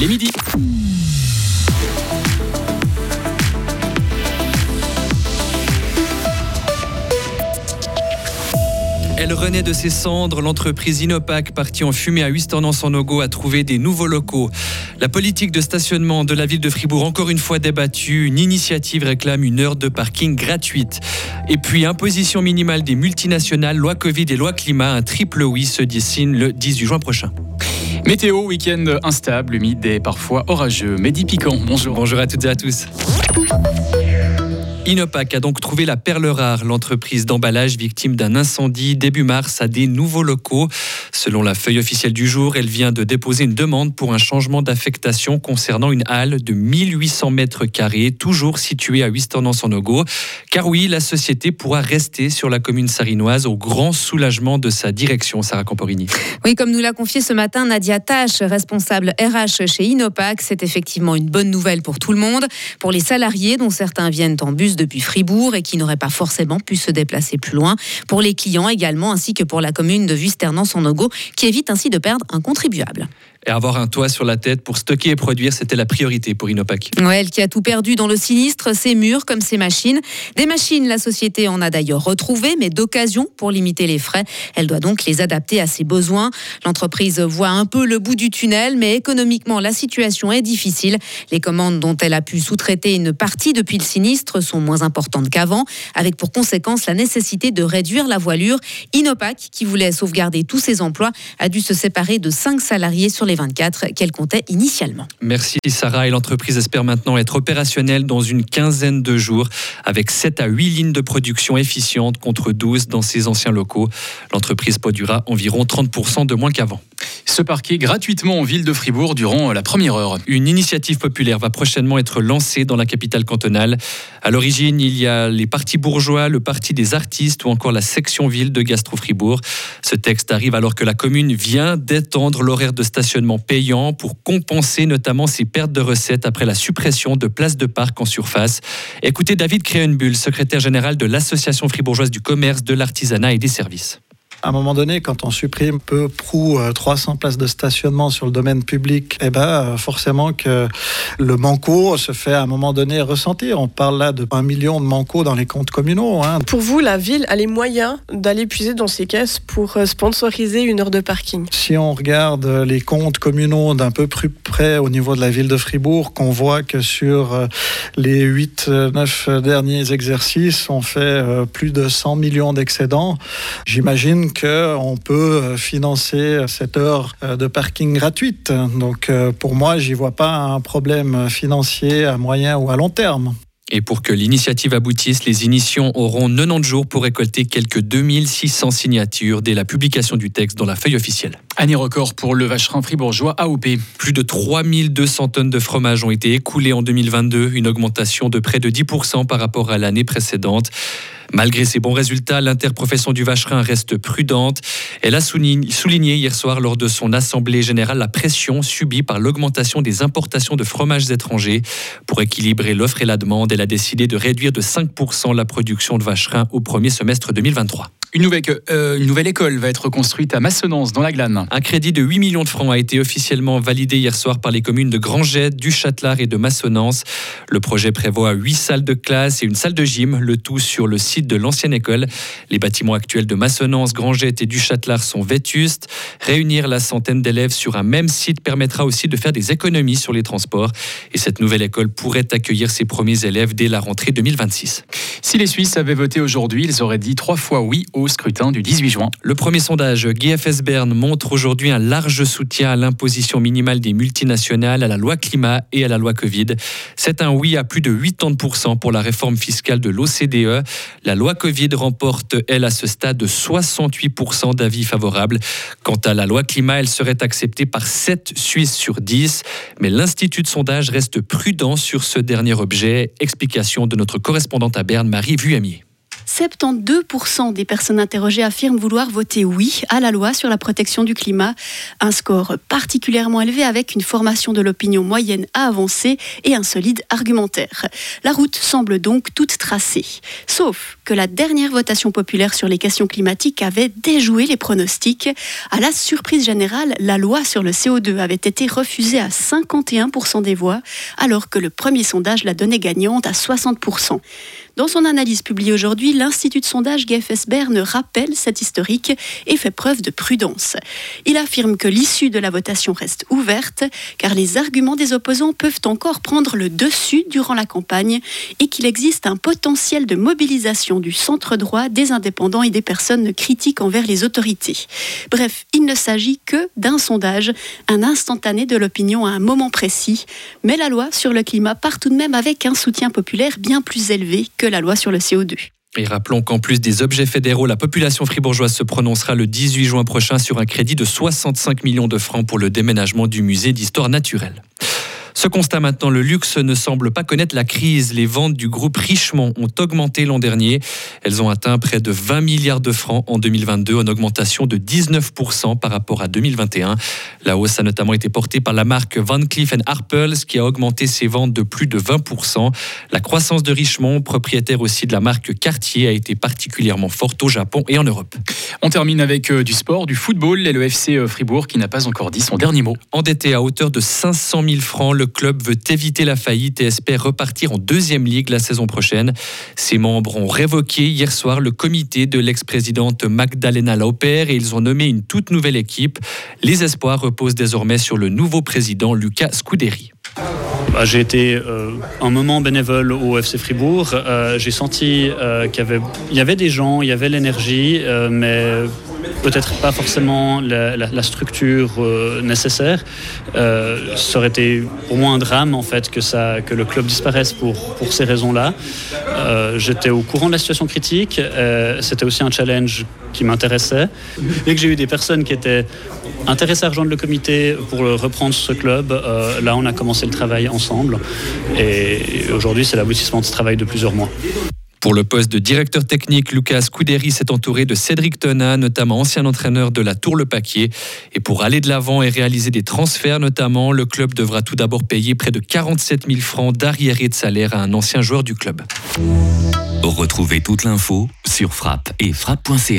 Les midis. Elle renaît de ses cendres. L'entreprise Inopac, partie en fumée à Huistornans-en-Nogo, a trouvé des nouveaux locaux. La politique de stationnement de la ville de Fribourg, encore une fois débattue. Une initiative réclame une heure de parking gratuite. Et puis, imposition minimale des multinationales, loi Covid et loi climat. Un triple oui se dessine le 18 juin prochain. Météo, week-end instable, humide et parfois orageux. Mehdi Piquant, bonjour. Bonjour à toutes et à tous. Inopac a donc trouvé la perle rare. L'entreprise d'emballage victime d'un incendie début mars a des nouveaux locaux. Selon la feuille officielle du jour, elle vient de déposer une demande pour un changement d'affectation concernant une halle de 1800 mètres carrés, toujours située à Huistornans-en-Ogo. Car oui, la société pourra rester sur la commune sarinoise au grand soulagement de sa direction, Sarah Camporini. Oui, comme nous l'a confié ce matin Nadia Tache, responsable RH chez Inopac, c'est effectivement une bonne nouvelle pour tout le monde. Pour les salariés, dont certains viennent en bus depuis Fribourg et qui n'auraient pas forcément pu se déplacer plus loin. Pour les clients également, ainsi que pour la commune de Vusternans-en-Ogo, qui évite ainsi de perdre un contribuable. Et avoir un toit sur la tête pour stocker et produire, c'était la priorité pour Inopac. Elle qui a tout perdu dans le sinistre, ses murs comme ses machines. Des machines, la société en a d'ailleurs retrouvé, mais d'occasion pour limiter les frais. Elle doit donc les adapter à ses besoins. L'entreprise voit un peu le bout du tunnel, mais économiquement, la situation est difficile. Les commandes dont elle a pu sous-traiter une partie depuis le sinistre sont moins importantes qu'avant, avec pour conséquence la nécessité de réduire la voilure. Inopac, qui voulait sauvegarder tous ses emplois, a dû se séparer de 5 salariés sur les 24 qu'elle comptait initialement. Merci Sarah et l'entreprise espère maintenant être opérationnelle dans une quinzaine de jours avec 7 à 8 lignes de production efficientes contre 12 dans ses anciens locaux. L'entreprise produira environ 30% de moins qu'avant. Se parquer gratuitement en ville de Fribourg durant la première heure. Une initiative populaire va prochainement être lancée dans la capitale cantonale. À l'origine, il y a les partis bourgeois, le parti des artistes ou encore la section ville de Gastro-Fribourg. Ce texte arrive alors que la commune vient d'étendre l'horaire de stationnement payant pour compenser notamment ses pertes de recettes après la suppression de places de parc en surface. Écoutez David Créenbull, secrétaire général de l'Association fribourgeoise du commerce, de l'artisanat et des services. À un moment donné, quand on supprime peu prou 300 places de stationnement sur le domaine public, eh ben, forcément que le manco se fait à un moment donné ressentir. On parle là de 1 million de manco dans les comptes communaux. Hein. Pour vous, la ville a les moyens d'aller puiser dans ses caisses pour sponsoriser une heure de parking? Si on regarde les comptes communaux d'un peu plus près au niveau de la ville de Fribourg, qu'on voit que sur les 8-9 derniers exercices, on fait plus de 100 millions d'excédents, j'imagine qu'on peut financer cette heure de parking gratuite. Donc pour moi, j'y vois pas un problème financier à moyen ou à long terme. Et pour que l'initiative aboutisse, les initiants auront 90 jours pour récolter quelques 2600 signatures dès la publication du texte dans la feuille officielle. Année record pour le vacherin fribourgeois AOP. Plus de 3200 tonnes de fromage ont été écoulées en 2022, une augmentation de près de 10% par rapport à l'année précédente. Malgré ces bons résultats, l'interprofession du vacherin reste prudente. Elle a souligné hier soir lors de son assemblée générale la pression subie par l'augmentation des importations de fromages étrangers. Pour équilibrer l'offre et la demande, elle a décidé de réduire de 5% la production de vacherin au premier semestre 2023. Une nouvelle, euh, une nouvelle, école va être construite à Massonance, dans la Glane. Un crédit de 8 millions de francs a été officiellement validé hier soir par les communes de Granget, du Châtelard et de Massonance. Le projet prévoit 8 salles de classe et une salle de gym, le tout sur le site de l'ancienne école. Les bâtiments actuels de Massonance, Granget et du Châtelard sont vétustes. Réunir la centaine d'élèves sur un même site permettra aussi de faire des économies sur les transports. Et cette nouvelle école pourrait accueillir ses premiers élèves dès la rentrée 2026. Si les Suisses avaient voté aujourd'hui, ils auraient dit trois fois oui au scrutin du 18 juin. Le premier sondage GFS Berne montre aujourd'hui un large soutien à l'imposition minimale des multinationales, à la loi climat et à la loi Covid. C'est un oui à plus de 80% pour la réforme fiscale de l'OCDE. La loi Covid remporte, elle, à ce stade, 68% d'avis favorables. Quant à la loi climat, elle serait acceptée par 7 Suisses sur 10. Mais l'Institut de sondage reste prudent sur ce dernier objet. Explication de notre correspondante à Berne, Marie Vuamier. 72% des personnes interrogées affirment vouloir voter oui à la loi sur la protection du climat. Un score particulièrement élevé avec une formation de l'opinion moyenne à avancer et un solide argumentaire. La route semble donc toute tracée. Sauf que la dernière votation populaire sur les questions climatiques avait déjoué les pronostics. À la surprise générale, la loi sur le CO2 avait été refusée à 51% des voix, alors que le premier sondage la donnait gagnante à 60%. Dans son analyse publiée aujourd'hui, l'Institut de sondage GFS Berne rappelle cette historique et fait preuve de prudence. Il affirme que l'issue de la votation reste ouverte, car les arguments des opposants peuvent encore prendre le dessus durant la campagne et qu'il existe un potentiel de mobilisation du centre droit, des indépendants et des personnes critiques envers les autorités. Bref, il ne s'agit que d'un sondage, un instantané de l'opinion à un moment précis, mais la loi sur le climat part tout de même avec un soutien populaire bien plus élevé que la loi sur le CO2. Et rappelons qu'en plus des objets fédéraux, la population fribourgeoise se prononcera le 18 juin prochain sur un crédit de 65 millions de francs pour le déménagement du musée d'histoire naturelle. Ce constat maintenant, le luxe ne semble pas connaître la crise. Les ventes du groupe Richemont ont augmenté l'an dernier. Elles ont atteint près de 20 milliards de francs en 2022, en augmentation de 19% par rapport à 2021. La hausse a notamment été portée par la marque Van Cleef Arpels qui a augmenté ses ventes de plus de 20%. La croissance de Richemont, propriétaire aussi de la marque Cartier, a été particulièrement forte au Japon et en Europe. On termine avec euh, du sport, du football et le FC euh, Fribourg qui n'a pas encore dit son dernier mot. Endetté à hauteur de 500 000 francs, le club veut éviter la faillite et espère repartir en deuxième ligue la saison prochaine. Ses membres ont révoqué hier soir le comité de l'ex-présidente Magdalena Lauper et ils ont nommé une toute nouvelle équipe. Les espoirs reposent désormais sur le nouveau président Lucas Scuderi. Bah, j'ai été euh, un moment bénévole au FC Fribourg. Euh, j'ai senti euh, qu'il y avait, y avait des gens, il y avait l'énergie, mais peut-être pas forcément la, structure euh, nécessaire. Euh, ça aurait été pour moi un drame en fait que, ça, que le club disparaisse pour, pour ces raisons-là. Euh, j'étais au courant de la situation critique. C'était aussi un challenge qui m'intéressait. Dès que j'ai eu des personnes qui étaient intéressées à rejoindre le comité pour reprendre ce club, là on a commencé le travail ensemble. Et aujourd'hui c'est l'aboutissement de ce travail de plusieurs mois. Pour le poste de directeur technique, Lucas Coudéry s'est entouré de Cédric Tona, notamment ancien entraîneur de la Tour Le Paquier. Et pour aller de l'avant et réaliser des transferts notamment, le club devra tout d'abord payer près de 47 000 francs d'arriéré de salaire à un ancien joueur du club. Retrouvez toute l'info sur frappe et frappe.ch.